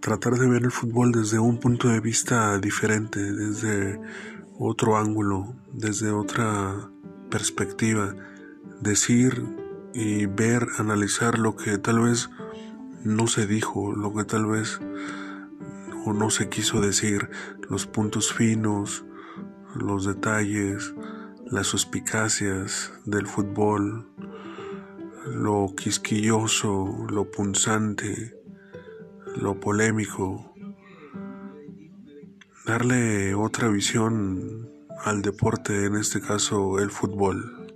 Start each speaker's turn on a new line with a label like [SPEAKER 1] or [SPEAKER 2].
[SPEAKER 1] tratar de ver el fútbol desde un punto de vista diferente, desde otro ángulo, desde otra perspectiva, decir y ver, analizar lo que tal vez no se dijo, lo que tal vez o no se quiso decir, los puntos finos, los detalles, las suspicacias del fútbol, lo quisquilloso, lo punzante, lo polémico, darle otra visión al deporte, en este caso el fútbol.